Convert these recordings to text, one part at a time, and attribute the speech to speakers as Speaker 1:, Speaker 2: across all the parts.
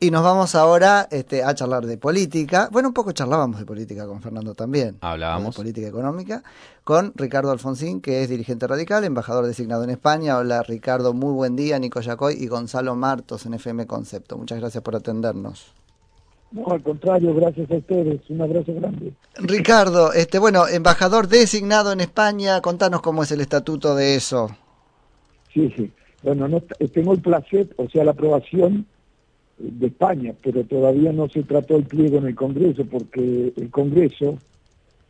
Speaker 1: Y nos vamos ahora este, a charlar de política. Bueno, un poco charlábamos de política con Fernando también.
Speaker 2: Hablábamos.
Speaker 1: De política económica. Con Ricardo Alfonsín, que es dirigente radical, embajador designado en España. Hola Ricardo, muy buen día. Nico Yacoy y Gonzalo Martos en FM Concepto. Muchas gracias por atendernos.
Speaker 3: No, al contrario, gracias a ustedes. Un abrazo grande.
Speaker 1: Ricardo, este, bueno, embajador designado en España. Contanos cómo es el estatuto de eso.
Speaker 3: Sí, sí. Bueno, no, tengo el placer, o sea, la aprobación de España, pero todavía no se trató el pliego en el Congreso, porque el Congreso,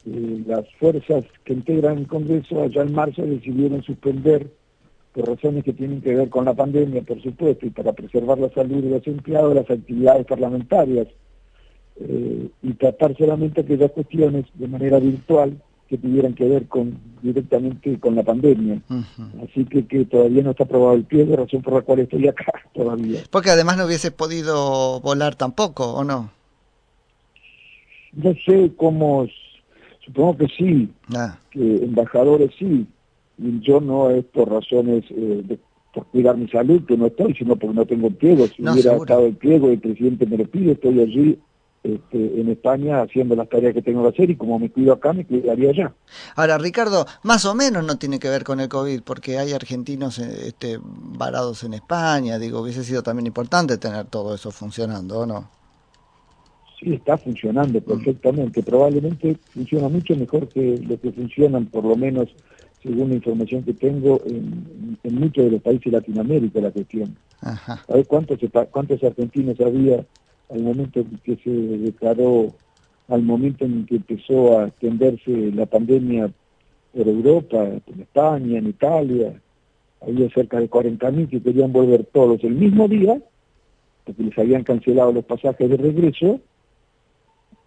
Speaker 3: eh, las fuerzas que integran el Congreso allá en marzo decidieron suspender, por razones que tienen que ver con la pandemia, por supuesto, y para preservar la salud de los empleados, las actividades parlamentarias, eh, y tratar solamente aquellas cuestiones de manera virtual que tuvieran que ver con directamente con la pandemia. Así que, que todavía no está aprobado el pie, de razón por la cual estoy acá todavía.
Speaker 1: Porque además no hubiese podido volar tampoco, ¿o no?
Speaker 3: No sé cómo, supongo que sí, ah. que embajadores sí, y yo no es por razones eh, de por cuidar mi salud, que no estoy, sino porque no tengo pliego. Si hubiera estado el pliego, el presidente me lo pide, estoy allí este, en España haciendo las tareas que tengo que hacer y como me cuido acá, me cuidaría allá.
Speaker 1: Ahora, Ricardo, más o menos no tiene que ver con el COVID, porque hay argentinos eh, este, varados en España, digo, hubiese sido también importante tener todo eso funcionando, ¿o no?
Speaker 3: Sí, está funcionando perfectamente, probablemente funciona mucho mejor que lo que funcionan, por lo menos según la información que tengo, en, muchos de los países de Latinoamérica la cuestión. Ajá. A ver cuántos, cuántos argentinos había al momento en que se declaró, al momento en que empezó a extenderse la pandemia por Europa, en España, en Italia, había cerca de 40.000 que querían volver todos el mismo día, porque les habían cancelado los pasajes de regreso,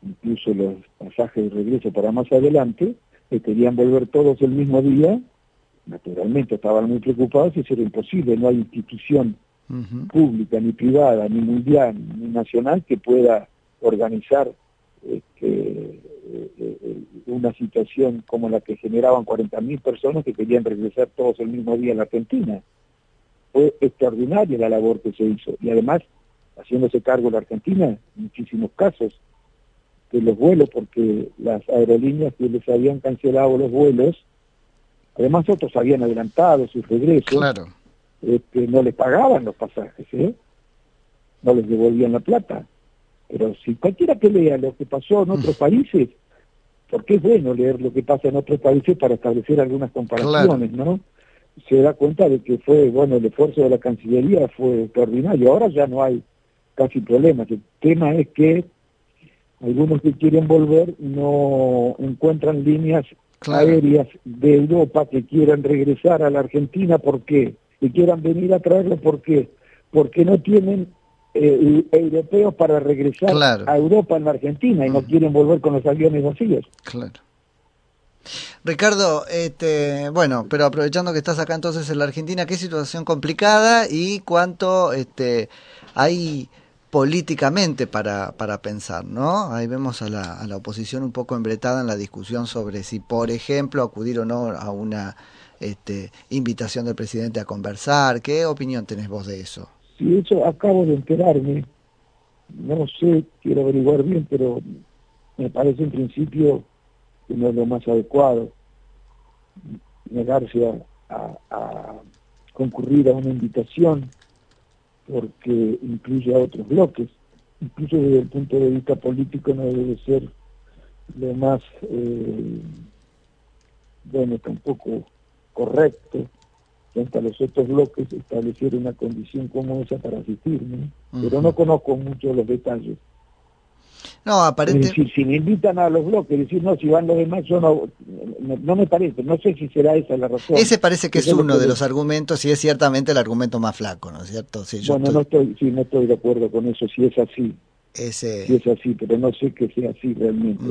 Speaker 3: incluso los pasajes de regreso para más adelante, que querían volver todos el mismo día, naturalmente estaban muy preocupados y eso era imposible, no hay institución pública, ni privada, ni mundial, ni nacional que pueda organizar este, eh, eh, una situación como la que generaban 40.000 personas que querían regresar todos el mismo día a la Argentina. Fue extraordinaria la labor que se hizo y además haciéndose cargo la Argentina en muchísimos casos de los vuelos porque las aerolíneas que les habían cancelado los vuelos, además otros habían adelantado sus regresos.
Speaker 1: Claro
Speaker 3: este, no les pagaban los pasajes, ¿eh? no les devolvían la plata. Pero si cualquiera que lea lo que pasó en otros países, porque es bueno leer lo que pasa en otros países para establecer algunas comparaciones, ¿no? Se da cuenta de que fue, bueno, el esfuerzo de la Cancillería fue extraordinario. Ahora ya no hay casi problemas. El tema es que algunos que quieren volver no encuentran líneas aéreas de Europa que quieran regresar a la Argentina. ¿Por qué? Que quieran venir a traerlo porque porque no tienen eh, europeos para regresar a Europa en la Argentina y no mm. quieren volver con los aviones vacíos.
Speaker 1: Claro. Ricardo, este, bueno, pero aprovechando que estás acá entonces en la Argentina, qué situación complicada y cuánto este, hay políticamente para, para pensar, ¿no? Ahí vemos a la, a la oposición un poco embretada en la discusión sobre si, por ejemplo, acudir o no a una este, invitación del presidente a conversar. ¿Qué opinión tenés vos de eso?
Speaker 3: Sí, eso acabo de enterarme. No sé, quiero averiguar bien, pero me parece en principio que no es lo más adecuado negarse a, a concurrir a una invitación porque incluye a otros bloques. Incluso desde el punto de vista político no debe ser lo más, eh, bueno, tampoco correcto frente a los otros bloques establecer una condición como esa para asistirme, pero no conozco mucho los detalles.
Speaker 1: No, aparentemente...
Speaker 3: Es decir, si me invitan a los bloques, decir, no, si van los demás, yo no, no, me parece, no sé si será esa la razón.
Speaker 1: Ese parece que es uno de los argumentos y es ciertamente el argumento más flaco, ¿no es cierto?
Speaker 3: Sí, bueno, no estoy, sí, no estoy de acuerdo con eso, si es así.
Speaker 1: Ese...
Speaker 3: Si es así, pero no sé que sea así realmente.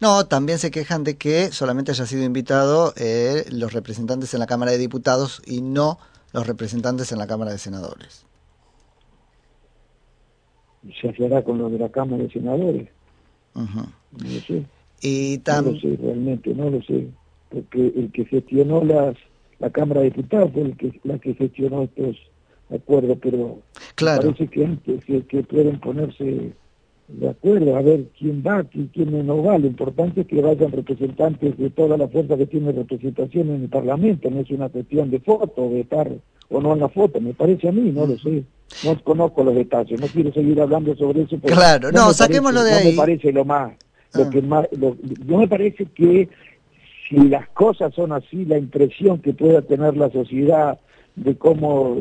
Speaker 1: No, también se quejan de que solamente haya sido invitado eh, los representantes en la Cámara de Diputados y no los representantes en la Cámara de Senadores.
Speaker 3: ¿Se hará con los de la Cámara de Senadores? No lo sé. Y No lo sé, realmente, no lo sé. Porque el que gestionó las, la Cámara de Diputados fue el que, la que gestionó estos acuerdo, pero...
Speaker 1: Claro.
Speaker 3: Parece que antes que, que pueden ponerse de acuerdo a ver quién va, quién, quién no va. Lo importante es que vayan representantes de toda la fuerza que tiene representación en el Parlamento. No es una cuestión de foto, de estar o no en la foto. Me parece a mí, no lo sé. No conozco los detalles. No quiero seguir hablando sobre eso. porque
Speaker 1: Claro, no,
Speaker 3: me
Speaker 1: saquémoslo
Speaker 3: parece-
Speaker 1: de
Speaker 3: No
Speaker 1: ahí.
Speaker 3: me parece lo más. Lo
Speaker 1: Ah.
Speaker 3: que más lo- yo me parece que si las cosas son así, la impresión que pueda tener la sociedad de cómo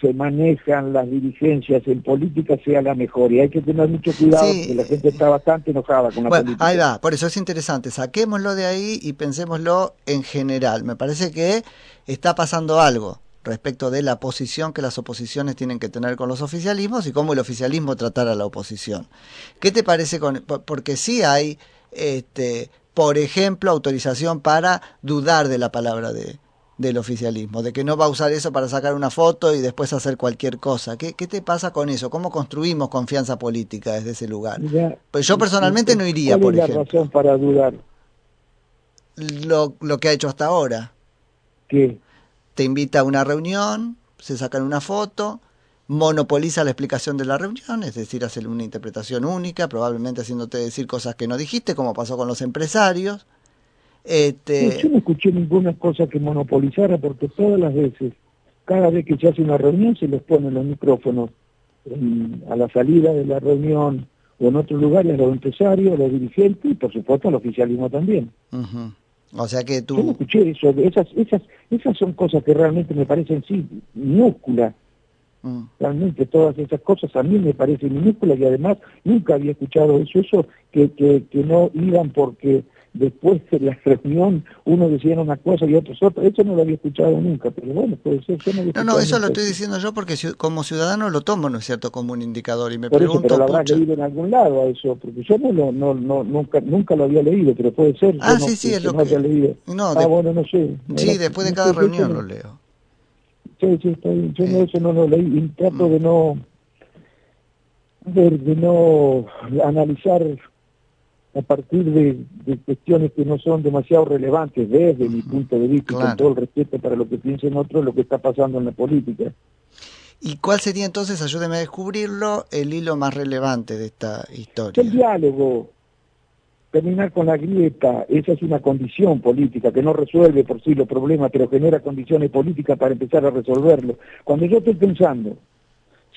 Speaker 3: se manejan las dirigencias en política sea la mejor. Y hay que tener mucho cuidado
Speaker 1: Sí.
Speaker 3: porque la gente está bastante enojada con la
Speaker 1: Bueno,
Speaker 3: política.
Speaker 1: ahí va, por eso es interesante. Saquémoslo de ahí y pensémoslo en general. Me parece que está pasando algo respecto de la posición que las oposiciones tienen que tener con los oficialismos y cómo el oficialismo tratar a la oposición. ¿Qué te parece con por- porque sí hay este, por ejemplo, autorización para dudar de la palabra de del oficialismo, de que no va a usar eso para sacar una foto y después hacer cualquier cosa. ¿Qué, qué te pasa con eso? ¿Cómo construimos confianza política desde ese lugar? Pues yo personalmente no iría,
Speaker 3: ¿cuál
Speaker 1: por
Speaker 3: es la
Speaker 1: ejemplo.
Speaker 3: razón para dudar?
Speaker 1: Lo, lo que ha hecho hasta ahora.
Speaker 3: que
Speaker 1: Te invita a una reunión, se sacan una foto, monopoliza la explicación de la reunión, es decir, hace una interpretación única, probablemente haciéndote decir cosas que no dijiste, como pasó con los empresarios. Este,
Speaker 3: Yo no escuché ninguna cosa que monopolizara porque todas las veces, cada vez que se hace una reunión se les ponen los micrófonos en- a la salida de la reunión o en otros lugares a los empresarios, a los dirigentes y por supuesto al oficialismo también.
Speaker 1: O sea que
Speaker 3: Yo no
Speaker 1: tú...
Speaker 3: escuché eso, esas, esas, esas son cosas que realmente me parecen sí minúsculas,
Speaker 1: mm.
Speaker 3: realmente todas esas cosas a mí me parecen minúsculas y además nunca había escuchado eso, eso que, que, que no iban porque después de la reunión uno decía una cosa y otros otra, eso no lo había escuchado nunca, pero bueno, puede ser, yo no había
Speaker 1: No, no, eso lo estoy diciendo yo porque como ciudadano lo tomo, ¿no es cierto?, como un indicador y me
Speaker 3: Por eso,
Speaker 1: pregunto...
Speaker 3: pero lo habrás
Speaker 1: pucha,
Speaker 3: leído en algún lado a eso, porque yo no, lo, no, no nunca, nunca lo había leído, pero puede ser.
Speaker 1: Ah,
Speaker 3: no-
Speaker 1: sí, sí, es lo
Speaker 3: no
Speaker 1: que-
Speaker 3: leído.
Speaker 1: No,
Speaker 3: ah,
Speaker 1: de-
Speaker 3: bueno, no sé.
Speaker 1: Sí, después de cada reunión lo leo.
Speaker 3: Sí, sí, está bien. Yo
Speaker 1: Sí.
Speaker 3: no, eso no lo leí y trato de no de, de no analizar a partir de, de cuestiones que no son demasiado relevantes desde mi punto de vista y
Speaker 1: Claro.
Speaker 3: con todo el respeto para lo que piensen otros, lo que está pasando en la política.
Speaker 1: ¿Y cuál sería entonces, ayúdeme a descubrirlo, el hilo más relevante de esta historia?
Speaker 3: El diálogo, terminar con la grieta, esa es una condición política que no resuelve por sí los problemas, pero genera condiciones políticas para empezar a resolverlo. Cuando yo estoy pensando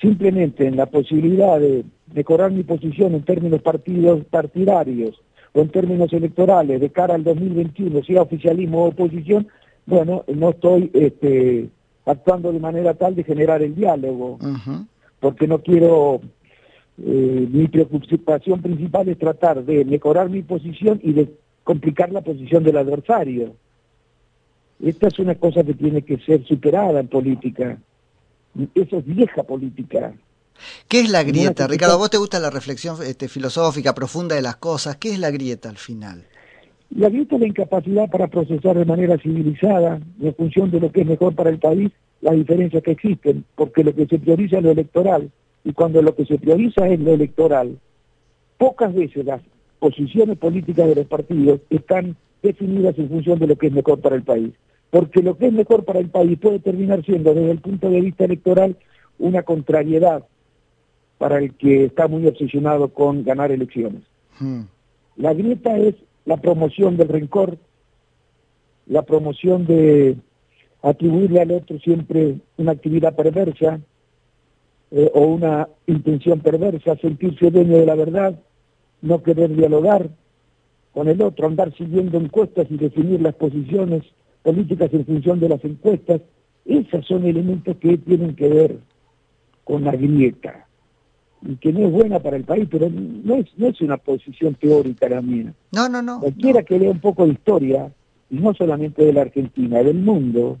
Speaker 3: simplemente en la posibilidad de mejorar mi posición en términos partidos partidarios o en términos electorales de cara al 2021, sea oficialismo o oposición, bueno, no estoy este, actuando de manera tal de generar el diálogo porque no quiero, eh, mi preocupación principal es tratar de mejorar mi posición y de complicar la posición del adversario. Esta es una cosa que tiene que ser superada en política. Eso es vieja política.
Speaker 1: ¿Qué es la grieta? Ricardo, ¿a vos te gusta la reflexión este, filosófica profunda de las cosas? ¿Qué es la grieta al final?
Speaker 3: La grieta es la incapacidad para procesar de manera civilizada, en función de lo que es mejor para el país, las diferencias que existen, porque lo que se prioriza es lo electoral, y cuando lo que se prioriza es lo electoral, pocas veces las posiciones políticas de los partidos están definidas en función de lo que es mejor para el país, porque lo que es mejor para el país puede terminar siendo desde el punto de vista electoral una contrariedad para el que está muy obsesionado con ganar elecciones.
Speaker 1: Hmm.
Speaker 3: La grieta es la promoción del rencor, la promoción de atribuirle al otro siempre una actividad perversa eh, o una intención perversa, sentirse dueño de la verdad, no querer dialogar con el otro, andar siguiendo encuestas y definir las posiciones políticas en función de las encuestas. Esos son elementos que tienen que ver con la grieta y que no es buena para el país, pero no es, no es una posición teórica la mía.
Speaker 1: No, no, no.
Speaker 3: Cualquiera que lea un poco de historia, y no solamente de la Argentina, del mundo,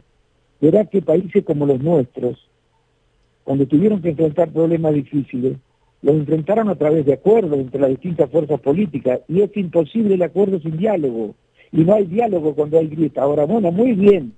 Speaker 3: verá que países como los nuestros, cuando tuvieron que enfrentar problemas difíciles, los enfrentaron a través de acuerdos entre las distintas fuerzas políticas, y es imposible el acuerdo sin diálogo, y no hay diálogo cuando hay grieta. Ahora, bueno, muy bien,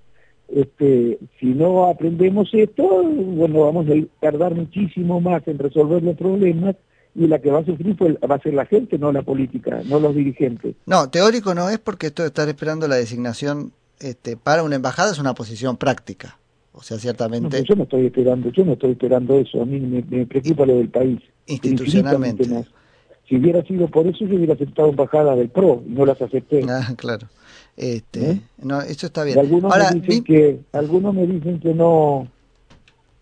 Speaker 3: este, si no aprendemos esto, bueno, vamos a tardar muchísimo más en resolver los problemas, y la que va a sufrir fue- va a ser la gente, no la política, no los dirigentes.
Speaker 1: No, teórico no es porque esto de estar esperando la designación este, para una embajada es una posición práctica. O sea, ciertamente...
Speaker 3: yo no estoy esperando, yo no estoy esperando eso, a mí me, preocupa lo del país.
Speaker 1: Institucionalmente.
Speaker 3: Si hubiera sido por eso, yo hubiera aceptado embajadas del PRO y no las acepté.
Speaker 1: Ah, claro. Este, ¿Eh? no, eso está bien.
Speaker 3: algunos me dicen que algunos me dicen que no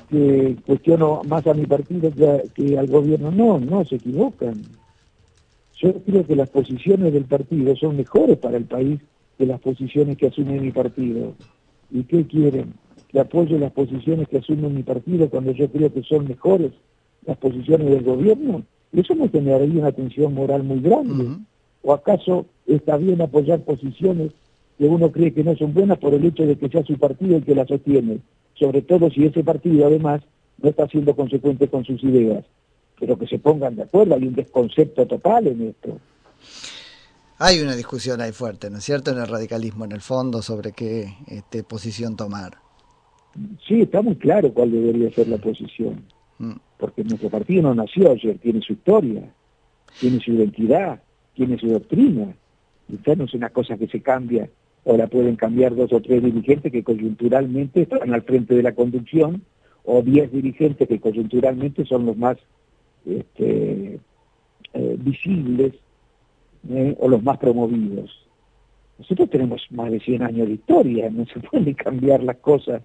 Speaker 3: que cuestiono más a mi partido que, al gobierno. No, no, se equivocan. Yo creo que las posiciones del partido son mejores para el país que las posiciones que asume mi partido. ¿Y qué quieren? Que apoye las posiciones que asume mi partido cuando yo creo que son mejores las posiciones del gobierno. Eso me generaría una tensión moral muy grande. ¿O acaso está bien apoyar posiciones que uno cree que no son buenas por el hecho de que sea su partido el que las sostiene? Sobre todo si ese partido además no está siendo consecuente con sus ideas. Pero que se pongan de acuerdo, hay un desconcepto total en esto.
Speaker 1: Hay una discusión ahí fuerte, ¿no es cierto?, en el radicalismo, en el fondo, sobre qué este, posición tomar.
Speaker 3: Sí, está muy claro cuál debería ser la posición. Mm. Porque nuestro partido no nació ayer, tiene su historia, tiene su identidad, tiene su doctrina. Usted no es una cosa que se cambia o la pueden cambiar dos o tres dirigentes que coyunturalmente están al frente de la conducción o diez dirigentes que coyunturalmente son los más este, eh, visibles ¿eh? o los más promovidos. Nosotros tenemos más de 100 años de historia, no se pueden cambiar las cosas.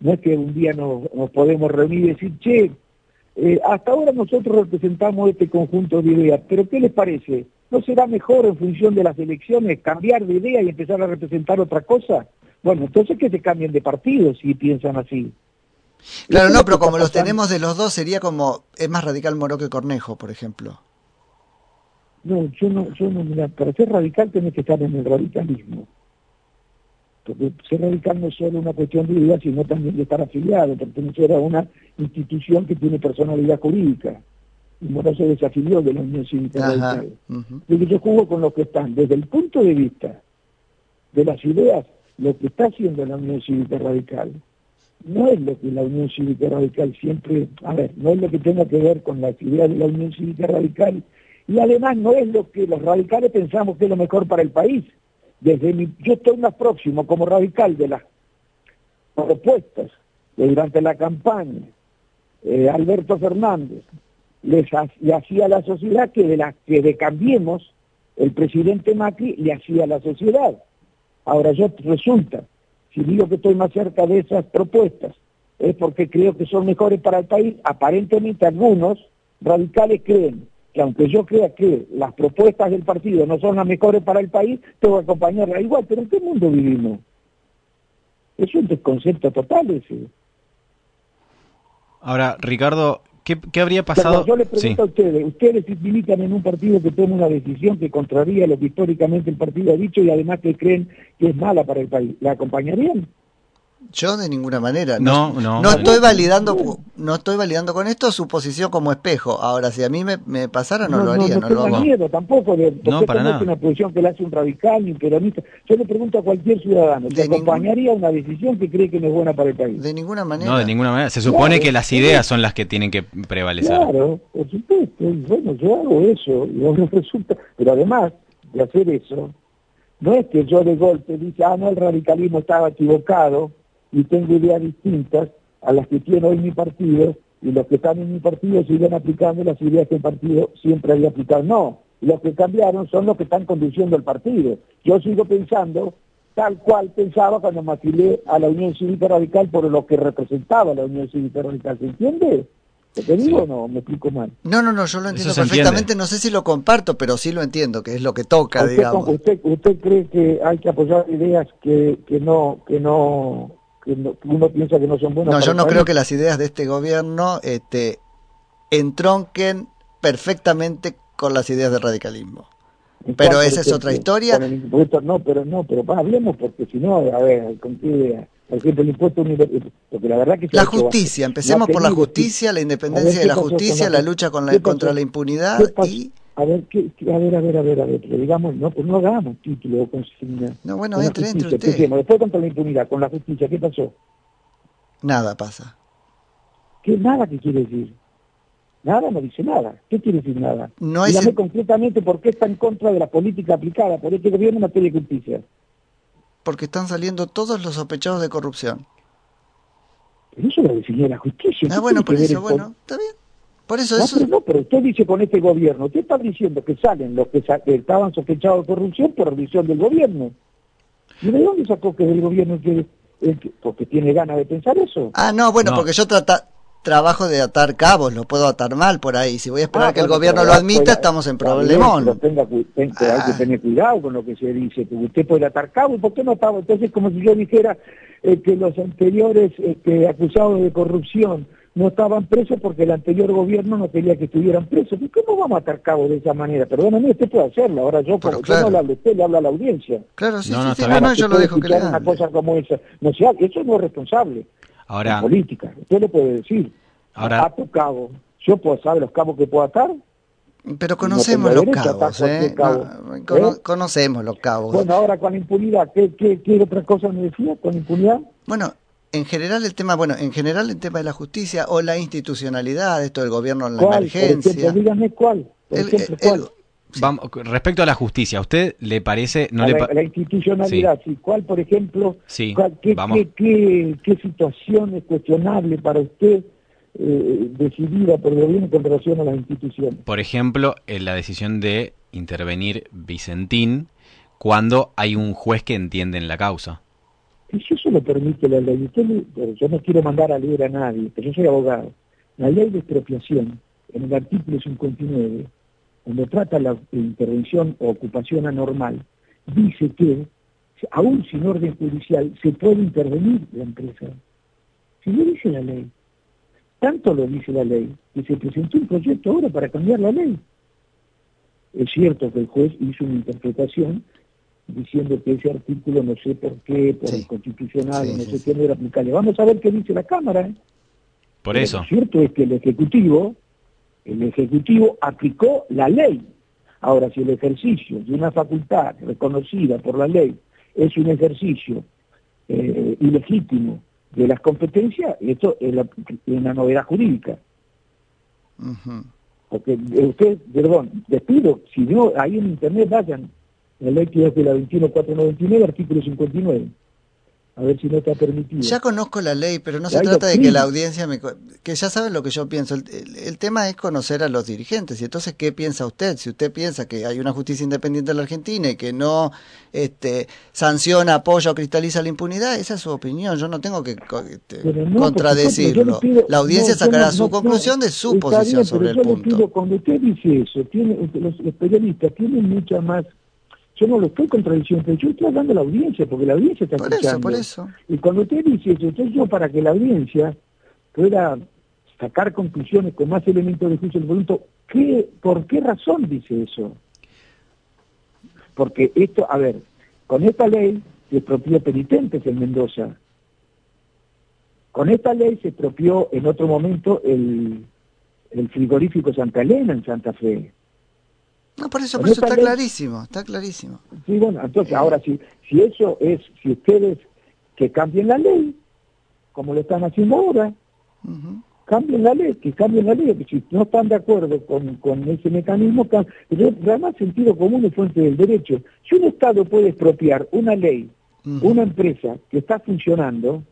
Speaker 3: No es que un día nos, podemos reunir y decir, che, eh, hasta ahora nosotros representamos este conjunto de ideas, pero ¿qué les parece? ¿No será mejor en función de las elecciones cambiar de idea y empezar a representar otra cosa? Bueno, entonces que se cambien de partido si piensan así.
Speaker 1: Claro, no, pero como los tenemos de los dos sería como, es más radical Moro que Cornejo, por ejemplo.
Speaker 3: No, yo no, yo no, mira, para ser radical tenés que estar en el radicalismo. Porque ser radical no es solo una cuestión de ideas, sino también de estar afiliado, pertenecer a una institución que tiene personalidad jurídica. Y Moró se desafilió de la Unión Cívica Radical. yo juego con lo que están, desde el punto de vista de las ideas, lo que está haciendo la Unión Cívica Radical no es lo que la Unión Cívica Radical siempre, a ver, no es lo que tenga que ver con las ideas de la Unión Cívica Radical y además no es lo que los radicales pensamos que es lo mejor para el país. Desde yo estoy más próximo como radical de las propuestas que durante la campaña eh, Alberto Fernández les le hacía a la sociedad que de las que de Cambiemos el presidente Macri le hacía a la sociedad. Ahora yo resulta, si digo que estoy más cerca de esas propuestas, es porque creo que son mejores para el país. Aparentemente algunos radicales creen que aunque yo crea que las propuestas del partido no son las mejores para el país, tengo que acompañarla igual. Pero ¿en qué mundo vivimos? Es un desconcepto total ese.
Speaker 2: Ahora, Ricardo, ¿qué, habría pasado?
Speaker 3: yo les pregunto a ustedes, ¿ustedes militan en un partido que toma una decisión que contraría lo que históricamente el partido ha dicho y además que creen que es mala para el país? ¿La acompañarían?
Speaker 1: Yo de ninguna manera. No, no, no, estoy validando, no estoy validando con esto su posición como espejo. Ahora, si a mí me, me pasara, no, lo haría. No,
Speaker 3: no, no miedo tampoco de no, para nada. es una posición que le hace un radical ni un peronista. Yo le pregunto a cualquier ciudadano, ¿se acompañaría una decisión que cree que no es buena para el país?
Speaker 1: De ninguna manera.
Speaker 2: No, de ninguna manera. Se supone que las ideas son las que tienen que prevalecer.
Speaker 3: Claro, por supuesto. Bueno, yo hago eso y no resulta. Pero además de hacer eso, no es que yo de golpe dice, ah, no, el radicalismo estaba equivocado y tengo ideas distintas a las que tiene hoy mi partido y los que están en mi partido siguen aplicando las ideas que el partido siempre había aplicado. No, los que cambiaron son los que están conduciendo el partido. Yo sigo pensando tal cual pensaba cuando me afilié a la Unión Cívica Radical por lo que representaba la Unión Cívica Radical. ¿Se entiende? ¿Te digo o no? ¿Me explico mal?
Speaker 1: No, no, no, yo lo entiendo perfectamente. No sé si lo comparto, pero sí lo entiendo, que es lo que toca,
Speaker 3: usted,
Speaker 1: digamos.
Speaker 3: Usted, ¿Usted cree que hay que apoyar ideas que, que no que no uno piensa que no son buenas.
Speaker 1: No, yo no creo que las ideas de este gobierno este, entronquen perfectamente con las ideas del radicalismo. Pero esa es otra historia.
Speaker 3: no, pero no, pero hablemos porque si no, a ver, ¿con qué idea? Por ejemplo, el impuesto porque la verdad que
Speaker 1: la justicia, empecemos por la justicia, la independencia de la justicia, la lucha con la, contra la impunidad y
Speaker 3: a ver, qué, a ver, a ver, a ver, a ver, pero digamos, no, pues no hagamos título o consigna.
Speaker 1: No, bueno, entre, entre usted.
Speaker 3: Después contra la impunidad, con la justicia, ¿qué pasó?
Speaker 1: Nada pasa.
Speaker 3: ¿Qué nada qué quiere decir? Nada no dice nada. ¿Qué quiere decir nada? No Dígame concretamente por qué está en contra de la política aplicada por este gobierno en materia de justicia.
Speaker 1: Porque están saliendo todos los sospechosos de corrupción.
Speaker 3: Pero eso lo define la justicia.
Speaker 1: Ah, bueno, por eso, bueno, está bien. Por eso,
Speaker 3: no,
Speaker 1: eso...
Speaker 3: Pero no, pero usted dice con este gobierno, usted está diciendo que salen los que, sa que estaban sospechados de corrupción por revisión del gobierno. ¿Y de dónde sacó que el gobierno que, que porque tiene ganas de pensar eso?
Speaker 1: Ah, no, bueno, no. porque yo trata, trabajo de atar cabos, lo puedo atar mal por ahí. Si voy a esperar ah, que el gobierno lo admita, estamos en problemón.
Speaker 3: Tenga, tenga, ah. Hay que tener cuidado con lo que se dice, porque usted puede atar cabos, ¿por qué no estaba? Entonces, como si yo dijera eh, que los anteriores eh, acusados de corrupción no estaban presos porque el anterior gobierno no quería que estuvieran presos. ¿Y cómo vamos a atar cabo de esa manera? Perdóname, usted puede hacerlo. Ahora yo, como, claro. yo no hablo a usted, le hablo a la audiencia.
Speaker 1: Claro, sí, no, sí, no, sí, no, no, yo lo dejo que le
Speaker 3: una cosa como esa. No, sea, eso no es responsable.
Speaker 2: Ahora,
Speaker 3: política. Usted lo puede decir.
Speaker 2: Ahora,
Speaker 3: ato cabo. Yo puedo saber los cabos que puedo atar.
Speaker 1: Pero conocemos no los cabos, ¿eh? Cabo. No, cono ¿eh? Conocemos los cabos.
Speaker 3: Bueno, ahora con impunidad, ¿qué, qué, qué otra cosa me decía con impunidad?
Speaker 1: Bueno, en general el tema, bueno, en general el tema de la justicia o la institucionalidad, esto del gobierno en la
Speaker 3: ¿Cuál?
Speaker 1: emergencia.
Speaker 3: Por ejemplo, dígame cuál. Por
Speaker 1: El-
Speaker 3: ejemplo,
Speaker 1: el-
Speaker 3: ¿cuál?
Speaker 1: sí.
Speaker 2: vamos, respecto a la justicia, ¿a usted le parece, no
Speaker 3: A
Speaker 2: le
Speaker 3: la,
Speaker 2: pa-
Speaker 3: la institucionalidad, sí. ¿Cuál, por ejemplo,
Speaker 2: Sí,
Speaker 3: cuál- qué,
Speaker 2: vamos.
Speaker 3: qué, qué, qué situación es cuestionable para usted eh, decidida por el gobierno con relación a las instituciones?
Speaker 2: por ejemplo, en la decisión de intervenir Vicentín cuando hay un juez que entiende en la causa?
Speaker 3: Y si eso lo permite la ley, yo no quiero mandar a leer a nadie, pero yo soy abogado. La ley de expropiación, en el artículo 59, donde trata la intervención o ocupación anormal, dice que, aún sin orden judicial, se puede intervenir la empresa. Si lo dice la ley. Tanto lo dice la ley, que se presentó un proyecto ahora para cambiar la ley. Es cierto que el juez hizo una interpretación diciendo que ese artículo no sé por qué, por
Speaker 1: Sí.
Speaker 3: el constitucional,
Speaker 1: Sí,
Speaker 3: no
Speaker 1: sí,
Speaker 3: sé
Speaker 1: sí.
Speaker 3: qué, no era aplicable. Vamos a ver qué dice la Cámara. ¿eh?
Speaker 2: Por
Speaker 3: Pero
Speaker 2: eso.
Speaker 3: Lo cierto es que el Ejecutivo, el Ejecutivo aplicó la ley. Ahora, si el ejercicio de una facultad reconocida por la ley es un ejercicio eh, ilegítimo de las competencias, esto es, la- es una novedad jurídica. Porque eh, usted, perdón, les pido, si no, ahí en internet vayan, la ley que es de la 21499, artículo 59. A ver si no está permitido.
Speaker 1: Ya conozco la ley, pero no se trata de que la audiencia me... que ya saben lo que yo pienso. El, el- el tema es conocer a los dirigentes. Y entonces, ¿qué piensa usted? Si usted piensa que hay una justicia independiente en la Argentina y que no este, sanciona, apoya o cristaliza la impunidad, esa es su opinión. Yo no tengo que este,
Speaker 3: no,
Speaker 1: contradecirlo.
Speaker 3: pido-
Speaker 1: la audiencia
Speaker 3: no,
Speaker 1: sacará
Speaker 3: no-
Speaker 1: su conclusión de su posición
Speaker 3: bien,
Speaker 1: sobre
Speaker 3: pero
Speaker 1: el
Speaker 3: yo
Speaker 1: punto.
Speaker 3: pido, cuando usted dice eso, tiene, los, los periodistas tienen mucha más... Yo no lo estoy contradiciendo, pero yo estoy hablando a la audiencia, porque la audiencia está
Speaker 1: Por eso,
Speaker 3: escuchando.
Speaker 1: por eso.
Speaker 3: Y cuando usted dice eso, entonces yo para que la audiencia pueda sacar conclusiones con más elementos de juicio, le pregunto, ¿qué, ¿por qué razón dice eso? Porque esto, a ver, con esta ley se expropió penitentes en Mendoza. Con esta ley se expropió en otro momento el, el frigorífico Santa Elena en Santa Fe.
Speaker 1: No, por eso, por eso está
Speaker 3: ley-
Speaker 1: clarísimo, está clarísimo.
Speaker 3: Sí, bueno, entonces ahora si, si eso es, si ustedes que cambien la ley, como lo están haciendo ahora, cambien la ley, que cambien la ley, que si no están de acuerdo con, con ese mecanismo, pero además sentido común es fuente del derecho. Si un Estado puede expropiar una ley, una empresa que está funcionando,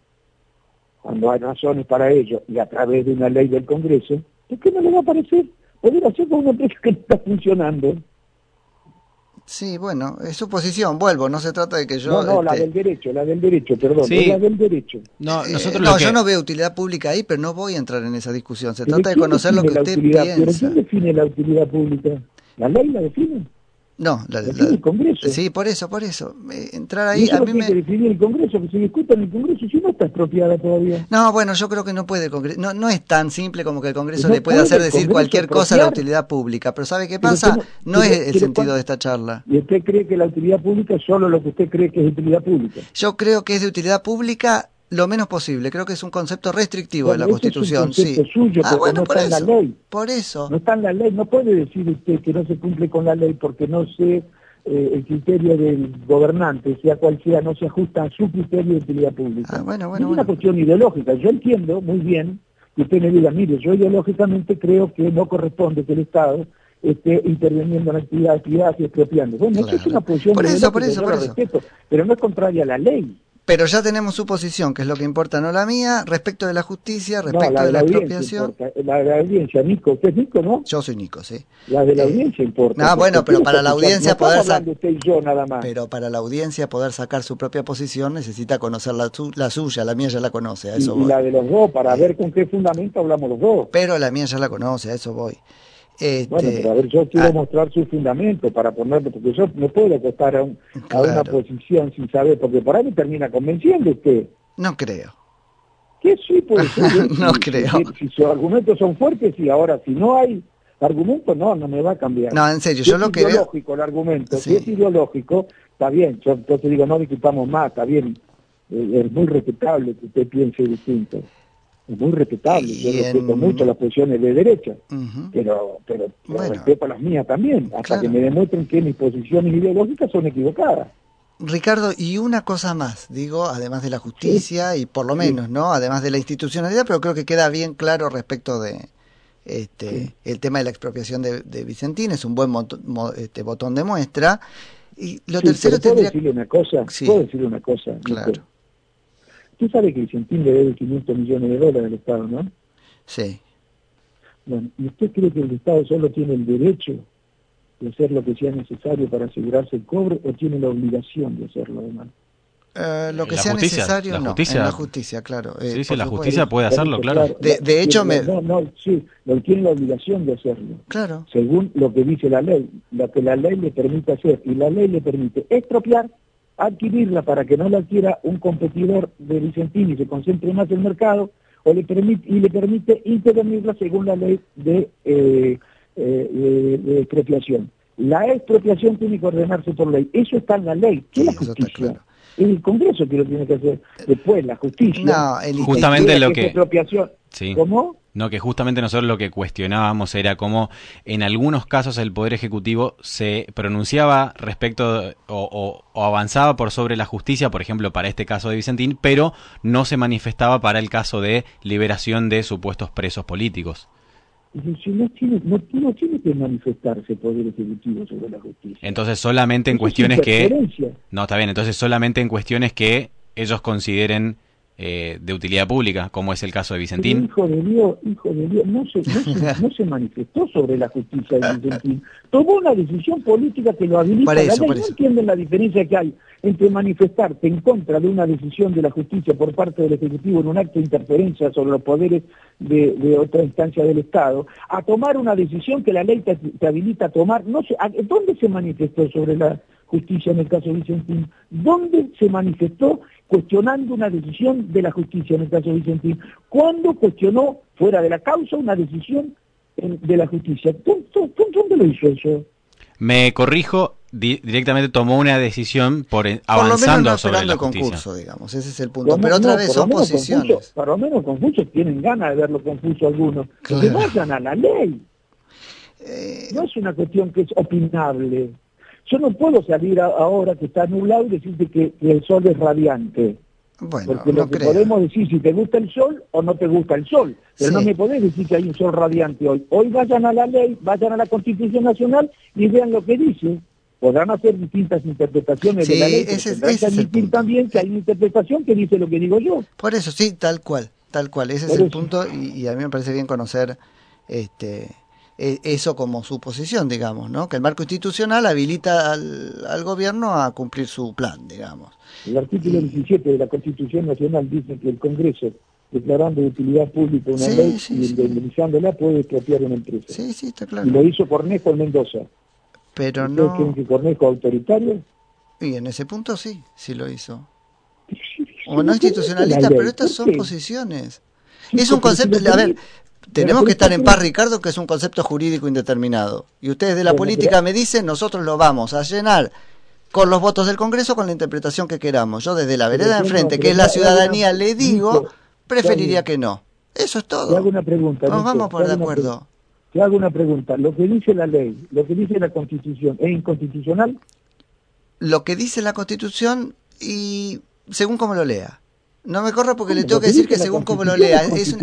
Speaker 3: cuando hay razones para ello, y a través de una ley del Congreso, ¿por qué no le va a parecer poder hacer con una empresa que no está funcionando?
Speaker 1: Sí, bueno, es su posición, vuelvo, no se trata de que yo...
Speaker 3: no, no, la
Speaker 1: este,
Speaker 3: del derecho, la del derecho, perdón,
Speaker 2: Sí.
Speaker 3: la del derecho.
Speaker 2: No,
Speaker 1: Eh,
Speaker 2: nosotros
Speaker 1: no,
Speaker 2: lo que...
Speaker 1: yo no veo utilidad pública ahí, pero no voy a entrar en esa discusión. Se
Speaker 3: Pero
Speaker 1: trata de
Speaker 3: ¿quién
Speaker 1: conocer lo que
Speaker 3: la
Speaker 1: usted
Speaker 3: utilidad? ¿Pero
Speaker 1: piensa.
Speaker 3: quién define la utilidad pública? ¿La ley la define?
Speaker 1: No, la,
Speaker 3: ¿La el Congreso?
Speaker 1: sí, por eso, por eso. Eh, entrar ahí,
Speaker 3: eso
Speaker 1: a mí
Speaker 3: que
Speaker 1: me...
Speaker 3: definir el Congreso, que se discuta en el Congreso, si no está expropiada todavía.
Speaker 1: No, bueno, yo creo que no puede el Congreso, no, no es tan simple como que el Congreso
Speaker 3: No
Speaker 1: le puede hacer decir cualquier cosa a la utilidad pública, pero ¿sabe qué pasa? No es el sentido
Speaker 3: ¿cuál-
Speaker 1: de esta charla.
Speaker 3: ¿Y usted cree que la utilidad pública es solo lo que usted cree que es utilidad pública?
Speaker 1: Yo creo que es de utilidad pública lo menos posible. Creo que es un concepto restrictivo de la
Speaker 3: ese es un
Speaker 1: Constitución, sí.
Speaker 3: suyo,
Speaker 1: ah, bueno,
Speaker 3: no
Speaker 1: por
Speaker 3: está en
Speaker 1: eso.
Speaker 3: la ley.
Speaker 1: Por eso.
Speaker 3: No está en la ley, no puede decir usted que no se cumple con la ley porque no sé eh, el criterio del gobernante, sea cual sea, no se ajusta a su criterio de utilidad pública.
Speaker 1: Ah, bueno,
Speaker 3: No
Speaker 1: bueno,
Speaker 3: es una cuestión ideológica. Yo entiendo muy bien que usted me diga, mire, yo ideológicamente creo que no corresponde que el Estado esté interviniendo en actividades privadas y expropiando. Bueno, eso es
Speaker 1: Claro.
Speaker 3: una posición
Speaker 1: Por eso, por eso,
Speaker 3: yo
Speaker 1: por eso.
Speaker 3: respeto, pero no es contraria a la ley.
Speaker 1: Pero ya tenemos su posición, que es lo que importa, no la mía, respecto de la justicia, respecto
Speaker 3: no, la
Speaker 1: de la,
Speaker 3: audiencia
Speaker 1: expropiación.
Speaker 3: importa. La de la audiencia, Nico, ¿usted es Nico, no?
Speaker 1: Yo soy Nico, sí.
Speaker 3: La de la
Speaker 1: Eh,
Speaker 3: audiencia importa.
Speaker 1: no, bueno, pero para la audiencia poder
Speaker 3: estamos
Speaker 1: sa-
Speaker 3: hablando usted y yo nada más.
Speaker 1: Pero para la audiencia poder sacar su propia posición necesita conocer la, su- la suya, la mía ya la conoce, a
Speaker 3: y,
Speaker 1: eso
Speaker 3: y
Speaker 1: voy.
Speaker 3: la de los dos, para ver con qué fundamento hablamos los dos.
Speaker 1: Pero la mía ya la conoce, a eso voy. Este,
Speaker 3: Bueno, pero a ver, yo quiero
Speaker 1: ah,
Speaker 3: mostrar su fundamento para ponerlo, porque yo no puedo acostar a, un- a una posición sin saber, porque por ahí me termina convenciendo usted.
Speaker 1: no creo.
Speaker 3: Que sí puede ser.
Speaker 1: No
Speaker 3: Si-
Speaker 1: creo.
Speaker 3: Si, si sus argumentos son fuertes, sí. Ahora, si no hay argumentos, no, no me va a cambiar.
Speaker 1: No, en serio,
Speaker 3: Si
Speaker 1: yo
Speaker 3: es
Speaker 1: lo que veo...
Speaker 3: ideológico el argumento,
Speaker 1: Sí.
Speaker 3: si es ideológico, está bien. Yo entonces digo, no discutamos más, está bien. Eh, es muy respetable que usted piense distinto. Es muy respetable. Yo respeto
Speaker 1: en-
Speaker 3: mucho las posiciones de derecha. Pero pero
Speaker 1: Bueno.
Speaker 3: respeto las mías también, hasta
Speaker 1: Claro.
Speaker 3: que me demuestren que mis posiciones ideológicas son equivocadas.
Speaker 1: Ricardo, y una cosa más, digo, además de la justicia y por lo menos, ¿no? Además de la institucionalidad, pero creo que queda bien claro respecto de este el tema de la expropiación de, de Vicentín, es un buen moto- mo- este, botón de muestra. Y lo tercero
Speaker 3: ¿puedo decirle una cosa?
Speaker 1: Sí.
Speaker 3: ¿Puedo decirle una cosa? Nico? Tú sabes que Vicentín le debe 500 millones de dólares al Estado, ¿no?
Speaker 1: Sí.
Speaker 3: Bueno, ¿y usted cree que el Estado solo tiene el derecho de hacer lo que sea necesario para asegurarse el cobro o tiene la obligación de hacerlo además?
Speaker 1: Eh, lo que
Speaker 2: La
Speaker 1: sea
Speaker 2: justicia,
Speaker 1: necesario,
Speaker 2: la
Speaker 1: no.
Speaker 2: justicia-
Speaker 1: en la justicia, claro. eh,
Speaker 2: Sí, sí,
Speaker 1: por
Speaker 2: la justicia puede hacerlo, claro.
Speaker 1: De- de hecho, me-
Speaker 3: No, no, sí, lo tiene la obligación de hacerlo.
Speaker 1: Claro.
Speaker 3: según lo que dice la ley, lo que la ley le permite hacer, y la ley le permite expropiar, adquirirla para que no la adquiera un competidor de Vicentín y se concentre más en el mercado, o le permite, y le permite intervenirla según la ley de, eh, eh, de- expropiación. La expropiación tiene que ordenarse por ley, eso está en la ley, ¿qué es la justicia? Es el Congreso que lo tiene que hacer, después la justicia.
Speaker 1: No, el
Speaker 2: Justamente
Speaker 3: quiere
Speaker 2: lo que-
Speaker 3: expropiación.
Speaker 2: Sí.
Speaker 3: ¿Cómo?
Speaker 2: No, que justamente nosotros lo que cuestionábamos era cómo en algunos casos el Poder Ejecutivo se pronunciaba respecto de- o, o- o avanzaba por sobre la justicia, por ejemplo, para este caso de Vicentín, pero no se manifestaba para el caso de liberación de supuestos presos políticos.
Speaker 3: No tiene, no, no tiene que manifestarse el Poder Ejecutivo sobre la justicia.
Speaker 2: Entonces, solamente en
Speaker 3: es
Speaker 2: cuestiones que... No, está bien, entonces solamente en cuestiones que ellos consideren eh, de utilidad pública, como es el caso de
Speaker 3: Pero,
Speaker 2: Vicentín.
Speaker 3: hijo de Dios, hijo de Dios, no se, no se, no se manifestó sobre la justicia de Vicentín. Tomó una decisión política que lo habilita.
Speaker 1: Por
Speaker 3: La
Speaker 1: eso,
Speaker 3: ley
Speaker 1: por
Speaker 3: no entienden la diferencia que hay entre manifestarte en contra de una decisión de la justicia por parte del Ejecutivo en un acto de interferencia sobre los poderes de, de otra instancia del Estado, a tomar una decisión que la ley te, te habilita a tomar. No sé, ¿a- ¿Dónde se manifestó sobre la justicia en el caso de Vicentín? ¿Dónde se manifestó cuestionando una decisión de la justicia en el caso de Vicentín? ¿Cuándo cuestionó fuera de la causa una decisión en- de la justicia? ¿Dónde, lo hizo eso?
Speaker 2: Me corrijo, di- directamente tomó una decisión por, en-
Speaker 1: Por lo menos
Speaker 2: avanzando
Speaker 1: no
Speaker 2: sobre la
Speaker 1: el
Speaker 2: justicia.
Speaker 1: concurso, digamos. Ese es el punto.
Speaker 3: Por
Speaker 1: Pero otra
Speaker 3: menos-
Speaker 1: vez
Speaker 3: por lo
Speaker 1: son
Speaker 3: menos
Speaker 1: posiciones.
Speaker 3: confusos, por lo menos confusos tienen ganas de verlo confuso algunos. Que
Speaker 1: Claro.
Speaker 3: vayan a la ley.
Speaker 1: Eh,
Speaker 3: No es una cuestión que es opinable. Yo no puedo salir a- ahora que está nublado y decirte que, que el sol es radiante.
Speaker 1: bueno,
Speaker 3: Porque
Speaker 1: no
Speaker 3: lo que
Speaker 1: creo.
Speaker 3: podemos decir si te gusta el sol o no te gusta el sol. Pero
Speaker 1: Sí.
Speaker 3: no me podés decir que hay un sol radiante hoy. Hoy vayan a la ley, vayan a la Constitución Nacional y vean lo que dice. Podrán hacer distintas interpretaciones de la ley,
Speaker 1: ese es- ese el
Speaker 3: también que hay una interpretación que dice lo que digo yo.
Speaker 1: Por eso, sí, tal cual, tal cual. Ese es el
Speaker 3: eso.
Speaker 1: punto y, y a mí me parece bien conocer este eso como su posición, digamos, ¿no? Que el marco institucional habilita al, al gobierno a cumplir su plan, digamos.
Speaker 3: El artículo 17 de la Constitución Nacional dice que el Congreso, declarando de utilidad pública una
Speaker 1: Sí,
Speaker 3: ley
Speaker 1: sí,
Speaker 3: y
Speaker 1: sí.
Speaker 3: indemnizándola, puede expropiar una empresa.
Speaker 1: Sí, sí, está
Speaker 3: Y
Speaker 1: claro.
Speaker 3: lo hizo Cornejo en Mendoza.
Speaker 1: Pero
Speaker 3: ¿Ustedes creen
Speaker 1: no...
Speaker 3: que Cornejo autoritario?
Speaker 1: Y en ese punto sí, sí lo hizo. O no institucionalista, pero estas
Speaker 3: ¿Por
Speaker 1: son posiciones. Es un concepto, a ver, tenemos que estar en
Speaker 3: ¿por
Speaker 1: paz, Ricardo, que es un concepto jurídico indeterminado. Y ustedes de la política me dicen, nosotros lo vamos a llenar con los votos del Congreso con la interpretación que queramos. Yo desde la vereda de enfrente, que es la ciudadanía, le digo, preferiría que no. Eso es
Speaker 3: Te
Speaker 1: todo.
Speaker 3: hago una pregunta.
Speaker 1: Nos vamos a poner
Speaker 3: te
Speaker 1: de acuerdo.
Speaker 3: Te hago una pregunta. Lo que dice la ley, lo que dice la Constitución, ¿es inconstitucional?
Speaker 1: Lo que dice la Constitución y según como lo lea. No me corra porque le tengo que decir que según como lo lea.
Speaker 3: es
Speaker 1: Es.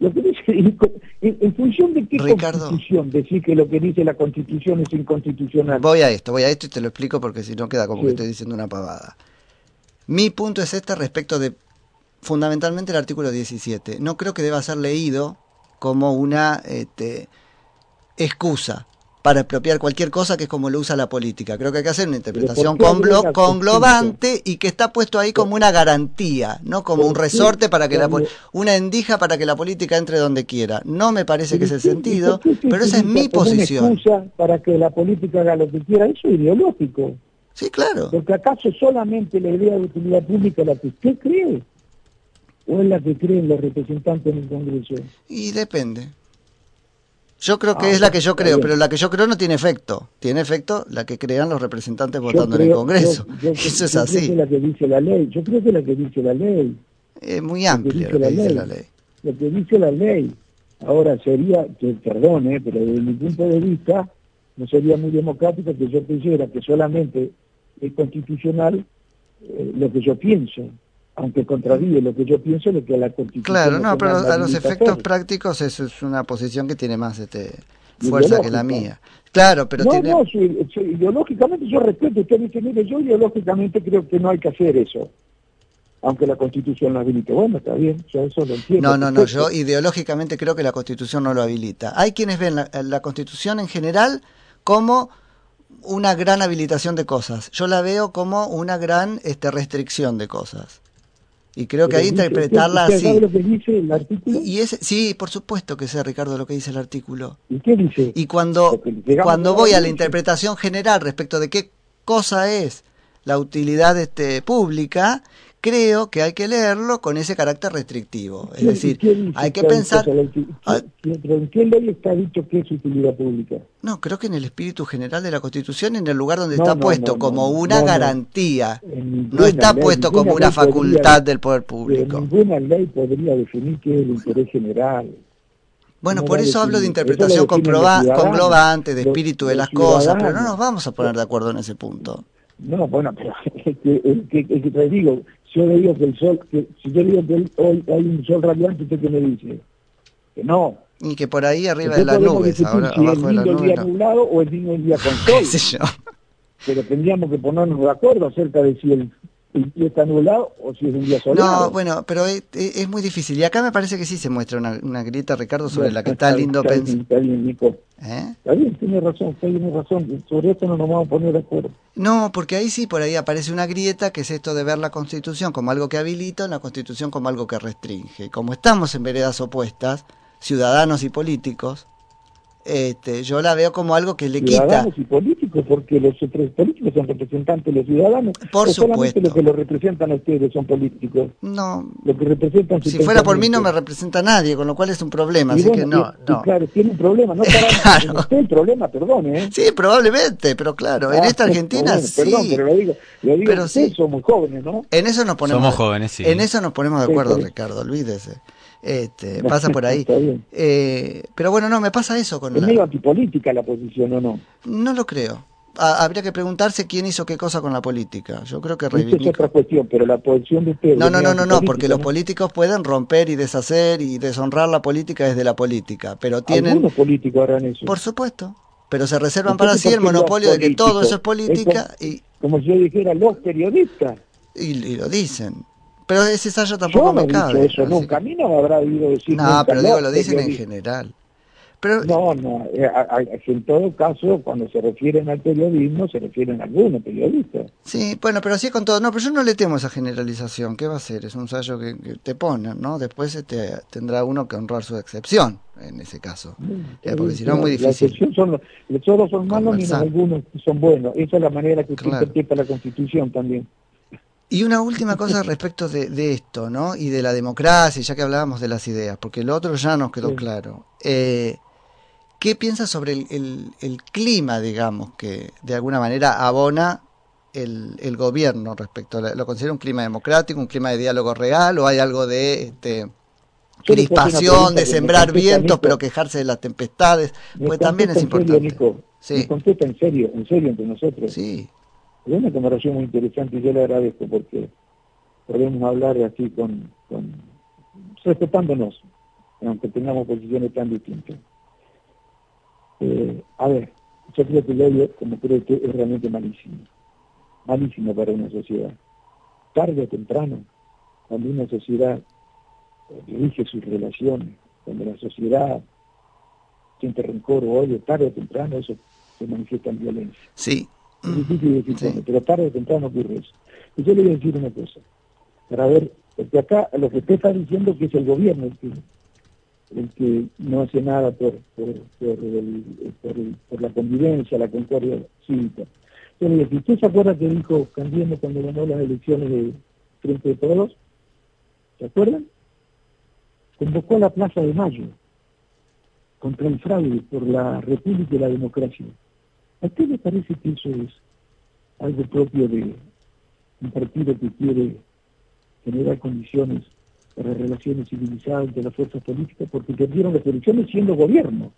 Speaker 3: Lo que dice, en, en función de qué
Speaker 1: Ricardo.
Speaker 3: constitución decir que lo que dice la constitución es inconstitucional.
Speaker 1: Voy a esto, voy a esto y te lo explico porque si no queda como
Speaker 3: Sí.
Speaker 1: que estoy diciendo una pavada. Mi punto es este respecto de fundamentalmente el artículo 17. No creo que deba ser leído como una este, excusa para expropiar cualquier cosa que es como lo usa la política. Creo que hay que hacer una interpretación conglobante y que está puesto ahí como una garantía, no como un resorte para que la una endija para que la política entre donde quiera. No me parece que es el sentido, pero esa es mi posición.
Speaker 3: para que la política haga lo que quiera, eso es ideológico.
Speaker 1: Sí, claro.
Speaker 3: Porque acaso solamente la idea de utilidad pública la que usted cree o es la que creen los representantes en el Congreso.
Speaker 1: Y depende. Yo creo que ah, es la que yo creo, pero la que yo creo no tiene efecto. Tiene efecto la que crean los representantes votando en el Congreso. Eso es así.
Speaker 3: Creo que la que dice la ley. Yo creo que la que dice la ley.
Speaker 1: Es muy amplio lo que dice la ley.
Speaker 3: Lo que dice la ley. Ahora sería, que perdone, pero desde mi punto de vista, no sería muy democrático que yo creyera que solamente es constitucional eh, lo que yo pienso aunque contraríe lo que yo pienso, lo que la Constitución...
Speaker 1: Claro, no, pero a los efectos prácticos eso es una posición que tiene más este fuerza que la mía. Claro, pero
Speaker 3: no,
Speaker 1: tiene...
Speaker 3: No, ideológicamente yo respeto, usted dice, mire, yo ideológicamente creo que no hay que hacer eso, aunque la Constitución lo habilite. Bueno, está bien, yo eso lo entiendo.
Speaker 1: No, no, no, yo ideológicamente creo que la Constitución no lo habilita. Hay quienes ven la, la Constitución en general como una gran habilitación de cosas. Yo la veo como una gran este, restricción de cosas. Y creo que ahí interpretarla así.
Speaker 3: ¿Sabe lo que dice el artículo?
Speaker 1: Y ese, sí, por supuesto que sé, Ricardo, lo que dice el artículo.
Speaker 3: ¿Y qué dice?
Speaker 1: Y cuando, cuando voy a la interpretación general respecto de qué cosa es la utilidad este, pública, creo que hay que leerlo con ese carácter restrictivo. Es decir, hay que pensar...
Speaker 3: ¿En qué ley está dicho que es utilidad pública?
Speaker 1: No, creo que en el espíritu general de la Constitución, en el lugar donde está puesto como una garantía, no está puesto como una facultad del poder público.
Speaker 3: Ninguna ley podría definir qué es el interés general.
Speaker 1: Bueno, por eso hablo de interpretación conglobante, de espíritu de las cosas, pero no nos vamos a poner de acuerdo en ese punto.
Speaker 3: No, bueno, pero es que, que, te digo, yo le digo que el sol, que, si yo digo que hoy hay un sol radiante, ¿usted qué me dice? Que no.
Speaker 1: Y que por ahí arriba de las nubes, ahora
Speaker 3: si abajo de las nubes. el día nublado o el mismo día con sol. Pero tendríamos que ponernos de acuerdo acerca de si el y está nublado o si es un día soleado.
Speaker 1: No, bueno, pero es, es, muy difícil. Y acá me parece que sí se muestra una, una grieta, Ricardo, sobre la que está, lindo pensar.
Speaker 3: Está bien, Nico. ¿Eh? Está bien, tiene razón, tiene razón. Sobre esto no nos vamos a poner de acuerdo.
Speaker 1: No, porque ahí sí, por ahí aparece una grieta, que es esto de ver la Constitución como algo que habilita, la Constitución como algo que restringe. Como estamos en veredas opuestas, ciudadanos y políticos, este, yo la veo como algo que le
Speaker 3: quita. y políticos, porque los políticos son representantes de los ciudadanos.
Speaker 1: Por supuesto.
Speaker 3: los que los representan a ustedes son políticos.
Speaker 1: No.
Speaker 3: Lo que representan
Speaker 1: si fuera por mí no me representa nadie, con lo cual es un problema, así que no. no.
Speaker 3: claro, tiene un problema, no para claro. usted el problema, perdón, ¿eh?
Speaker 1: Sí, probablemente, pero claro, en ah, esta Argentina sí.
Speaker 3: Perdón, pero lo digo, lo digo pero sí. somos jóvenes, ¿no?
Speaker 1: En eso nos ponemos.
Speaker 2: Somos jóvenes, sí.
Speaker 1: En eso nos ponemos de acuerdo, Ricardo, olvídese. Este, pasa por ahí. Eh, pero bueno, no, me pasa eso con
Speaker 3: Es medio antipolítica la posición, ¿o no?
Speaker 1: No lo creo. habría que preguntarse quién hizo qué cosa con la política. Yo creo que
Speaker 3: reivindica... es otra cuestión, pero la posición de usted...
Speaker 1: No, no, no, no, no, porque los políticos pueden romper y deshacer y deshonrar la política desde la política, pero tienen...
Speaker 3: Algunos políticos harán eso.
Speaker 1: Por supuesto, pero se reservan para sí el monopolio de que todo eso es política y...
Speaker 3: Como si yo dijera los periodistas.
Speaker 1: y lo dicen. Pero ese ensayo tampoco me cabe.
Speaker 3: eso nunca. A mí no me habrá oído decir.
Speaker 1: No, pero digo, lo dicen en general. Pero,
Speaker 3: no, no. Eh, en todo caso, cuando se refieren al periodismo, se refieren a algunos periodistas.
Speaker 1: Sí, bueno, pero así con todo. No, pero yo no le temo esa generalización. ¿Qué va a ser? Es un ensayo que, te ponen, ¿no? Después este, tendrá uno que honrar su excepción, en ese caso. Eh, porque si no es muy difícil.
Speaker 3: La son los, todos son malos ni algunos son buenos. Esa es la manera que claro. se interpreta la Constitución también.
Speaker 1: Y una última cosa respecto de, esto, ¿no? Y de la democracia, ya que hablábamos de las ideas, porque lo otro ya nos quedó claro. Eh, ¿Qué piensas sobre el, clima, digamos, que de alguna manera abona el, gobierno respecto a ¿Lo considera un clima democrático, un clima de diálogo real o hay algo de este, crispación, de sembrar vientos, pero quejarse de las tempestades? Pues también es importante.
Speaker 3: sí. contesta en serio, en serio entre nosotros.
Speaker 1: Sí.
Speaker 3: Es una conversación muy interesante y yo le agradezco porque podemos hablar así con, respetándonos, aunque tengamos posiciones tan distintas. Eh, a ver, yo creo que el como creo que es realmente malísimo, malísimo para una sociedad. tarde o temprano, cuando una sociedad dirige sus relaciones, cuando la sociedad siente rencor o odio, tarde o temprano eso se manifiesta en violencia.
Speaker 1: Sí.
Speaker 3: Es difícil decir pero tarde o temprano ocurre eso. Y yo le voy a decir una cosa, para ver, porque acá lo que usted está diciendo que es el gobierno el que, el que no hace nada por, por, por, la convivencia, la concordia cívica. Entonces, ¿usted se acuerda que dijo Candiano cuando ganó las elecciones de Frente de Todos? ¿Se acuerdan? Convocó a la Plaza de Mayo contra el fraude por la República y la democracia. ¿A usted le parece que eso es algo propio de un partido que quiere generar condiciones para relaciones civilizadas entre las fuerzas políticas? Porque perdieron las elecciones siendo gobierno.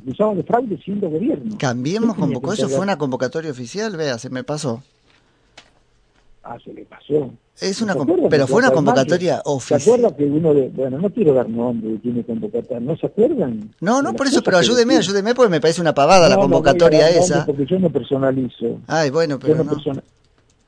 Speaker 3: Acusaban de fraude siendo gobierno.
Speaker 1: Cambiemos convocó, eso fue una convocatoria oficial, vea, se me pasó.
Speaker 3: Ah, se le pasó.
Speaker 1: Es una pero fue una convocatoria oficial.
Speaker 3: ¿Se acuerda que uno de, bueno, no quiero dar nombre de tiene convocatoria, ¿no se acuerdan?
Speaker 1: No, no, por eso, pero ayúdeme, ayúdeme porque me parece una pavada la convocatoria esa.
Speaker 3: Porque yo no personalizo.
Speaker 1: Ay, bueno, pero no.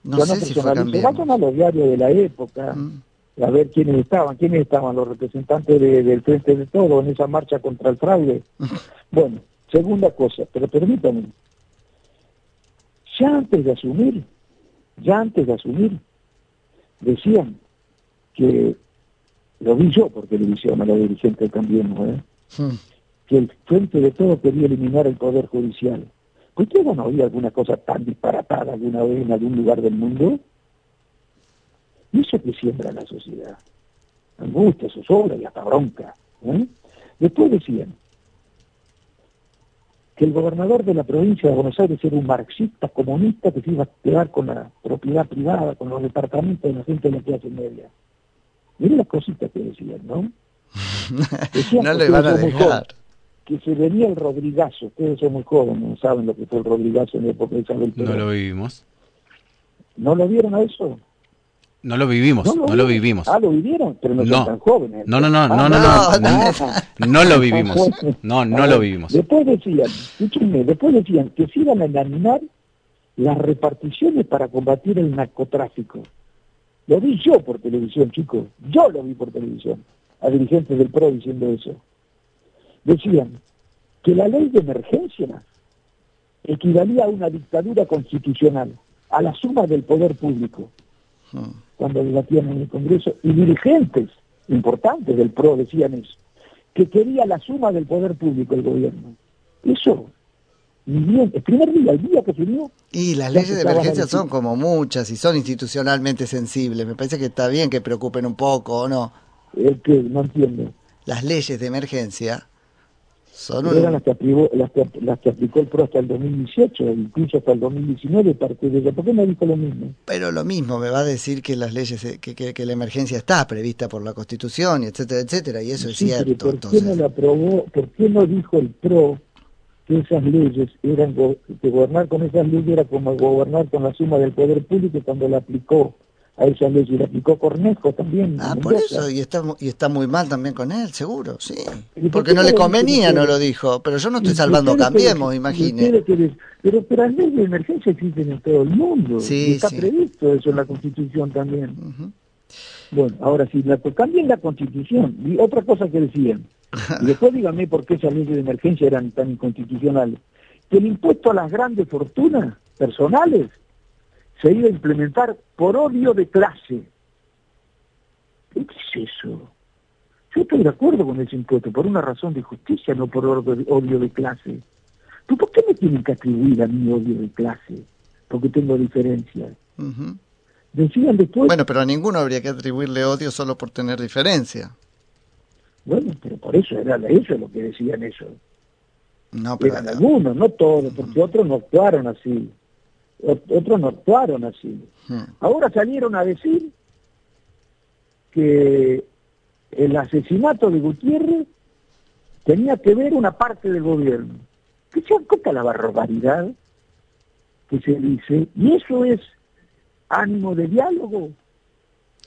Speaker 3: No, yo sé si fue Vayan a los diarios de la época. Mm. A ver quiénes estaban, quiénes estaban los representantes del Frente de Todo en esa marcha contra el fraude. bueno, segunda cosa, pero permítanme. Ya antes de asumir, ya antes de asumir, decían que, lo vi yo por televisión a los dirigentes también, ¿eh? Hmm. que el frente de todo quería eliminar el poder judicial. ¿Ustedes han oído alguna cosa tan disparatada alguna vez en algún lugar del mundo? Y eso que siembra la sociedad. Angustia, zozobra y hasta bronca. ¿eh? Después decían, que el gobernador de la provincia de Buenos Aires era un marxista comunista que se iba a quedar con la propiedad privada, con los departamentos de la gente de la clase media. Miren las cositas que decían, ¿no?
Speaker 1: no le van a dejar.
Speaker 3: que se venía el Rodrigazo, ustedes son muy jóvenes, no saben lo que fue el Rodrigazo en la época de Isabel
Speaker 2: No lo vivimos.
Speaker 3: ¿No lo vieron a eso?
Speaker 2: No lo vivimos, no lo, vivimos.
Speaker 3: Ah, lo vivieron, pero no, son tan jóvenes.
Speaker 2: No, no, no, no, no, no, no, lo vivimos. No, no lo vivimos.
Speaker 3: Después decían, escúchenme, después decían que se iban a eliminar las reparticiones para combatir el narcotráfico. Lo vi yo por televisión, chicos. Yo lo vi por televisión. A dirigentes del PRO diciendo eso. Decían que la ley de emergencia equivalía a una dictadura constitucional, a la suma del poder público cuando debatían en el Congreso, y dirigentes importantes del PRO decían eso, que quería la suma del poder público el gobierno. Eso, bien, el primer día, el día que se dio...
Speaker 1: Y las leyes de emergencia son como muchas y son institucionalmente sensibles. Me parece que está bien que preocupen un poco, ¿o no?
Speaker 3: El que no entiendo.
Speaker 1: Las leyes de emergencia
Speaker 3: son eran las que, aplicó, las, que, las que aplicó el PRO hasta el 2018, incluso hasta el 2019 parte de ella. ¿Por qué no dijo lo mismo?
Speaker 1: Pero lo mismo, me va a decir que las leyes, eh, que, que, la emergencia está prevista por la Constitución, etcétera, etcétera, y eso es cierto.
Speaker 3: ¿por qué no la aprobó? ¿Por qué no dijo el PRO que esas leyes eran, que gobernar con esas leyes era como gobernar con la suma del poder público cuando la aplicó? A esa ley y le aplicó Cornejo también.
Speaker 1: Ah, por eso, y está, y está muy mal también con él, seguro, sí. Porque no le convenía, no lo dijo, pero yo no estoy salvando Cambiemos, imagine.
Speaker 3: Pero, pero las leyes de emergencia existen en todo el mundo, sí, está previsto eso en la Constitución también. Bueno, ahora sí, la, cambien la Constitución. Y otra cosa que decían, y después díganme por qué esas leyes de emergencia eran tan inconstitucionales, que el impuesto a las grandes fortunas personales se iba a implementar por odio de clase. ¿Qué es eso? Yo estoy de acuerdo con ese impuesto por una razón de justicia, no por odio de clase. ¿Tú por qué me tienen que atribuir a mí odio de clase? Porque tengo diferencias. Decían después...
Speaker 1: Bueno, pero a ninguno habría que atribuirle odio solo por tener diferencia.
Speaker 3: Bueno, pero por eso era eso lo que decían eso. No, pero... Eran algunos, no todos, porque otros no actuaron así otros no actuaron así. Hmm. Ahora salieron a decir que el asesinato de Gutiérrez tenía que ver una parte del gobierno. ¿Qué se cuenta la barbaridad que se dice? Y eso es ánimo de diálogo,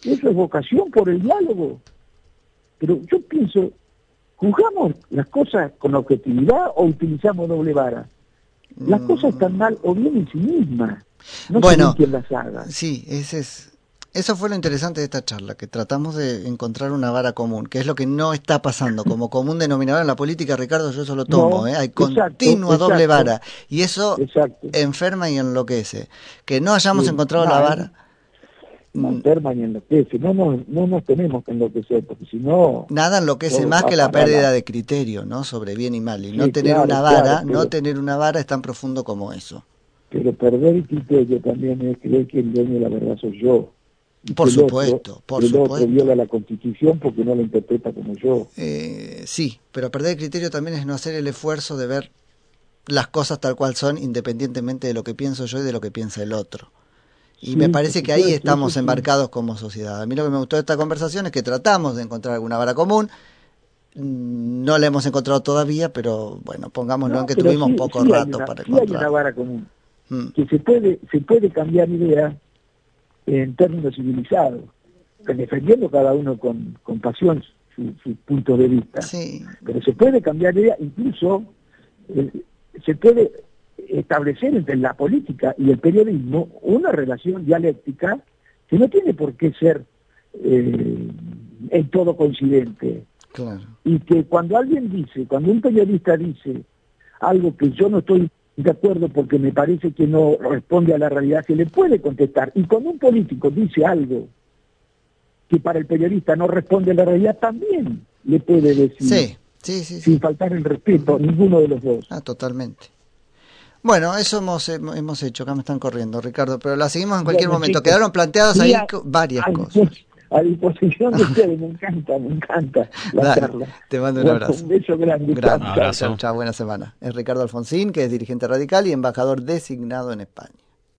Speaker 3: eso es vocación por el diálogo. Pero yo pienso, ¿juzgamos las cosas con objetividad o utilizamos doble vara? Las mm. cosas están mal o bien en sí mismas. No
Speaker 1: bueno,
Speaker 3: quién las haga.
Speaker 1: Sí, ese es Eso fue lo interesante de esta charla, que tratamos de encontrar una vara común, que es lo que no está pasando. Como común denominador en la política, Ricardo, yo eso lo tomo, ¿eh? hay continua doble vara. Y eso enferma y enloquece. Que no hayamos encontrado la vara.
Speaker 3: Y enloquece. No, no, no nos tenemos que enloquecer, porque si no...
Speaker 1: Nada enloquece más que la pérdida de criterio, ¿no? Sobre bien y mal. Y no tener una vara, no tener una vara es tan profundo como eso.
Speaker 3: Pero perder el criterio también es creer que el dueño de la verdad soy yo
Speaker 1: por supuesto, por
Speaker 3: el
Speaker 1: supuesto.
Speaker 3: otro viola la Constitución porque no la interpreta como yo.
Speaker 1: Eh, sí, pero perder el criterio también es no hacer el esfuerzo de ver las cosas tal cual son, independientemente de lo que pienso yo y de lo que piensa el otro. Y me parece que ahí estamos embarcados como sociedad. A mí lo que me gustó de esta conversación es que tratamos de encontrar alguna vara común. No la hemos encontrado todavía, pero bueno, pongámoslo en que tuvimos poco rato para encontrar.
Speaker 3: hay una vara común. Mm. Que se puede, se puede cambiar idea en términos civilizados, defendiendo cada uno con, con pasión su, su, punto de vista. Pero se puede cambiar idea, incluso eh, se puede establecer entre la política y el periodismo una relación dialéctica que no tiene por qué ser eh, en todo coincidente. Y que cuando alguien dice, cuando un periodista dice algo que yo no estoy de acuerdo porque me parece que no responde a la realidad, se le puede contestar. Y cuando un político dice algo que para el periodista no responde a la realidad, también le puede decir.
Speaker 1: Sí, sí, sí.
Speaker 3: Sin faltar el respeto, ninguno de los dos.
Speaker 1: Ah, totalmente. Bueno, eso hemos, hemos hecho, acá me están corriendo, Ricardo, pero la seguimos en cualquier momento. Quedaron planteadas ahí varias cosas
Speaker 3: a disposición de ustedes. Me encanta, me encanta la charla.
Speaker 1: Te mando un abrazo.
Speaker 3: Un beso grande.
Speaker 1: Gran abrazo. Chao, buena semana. Es Ricardo Alfonsín, que es dirigente radical y embajador designado en España.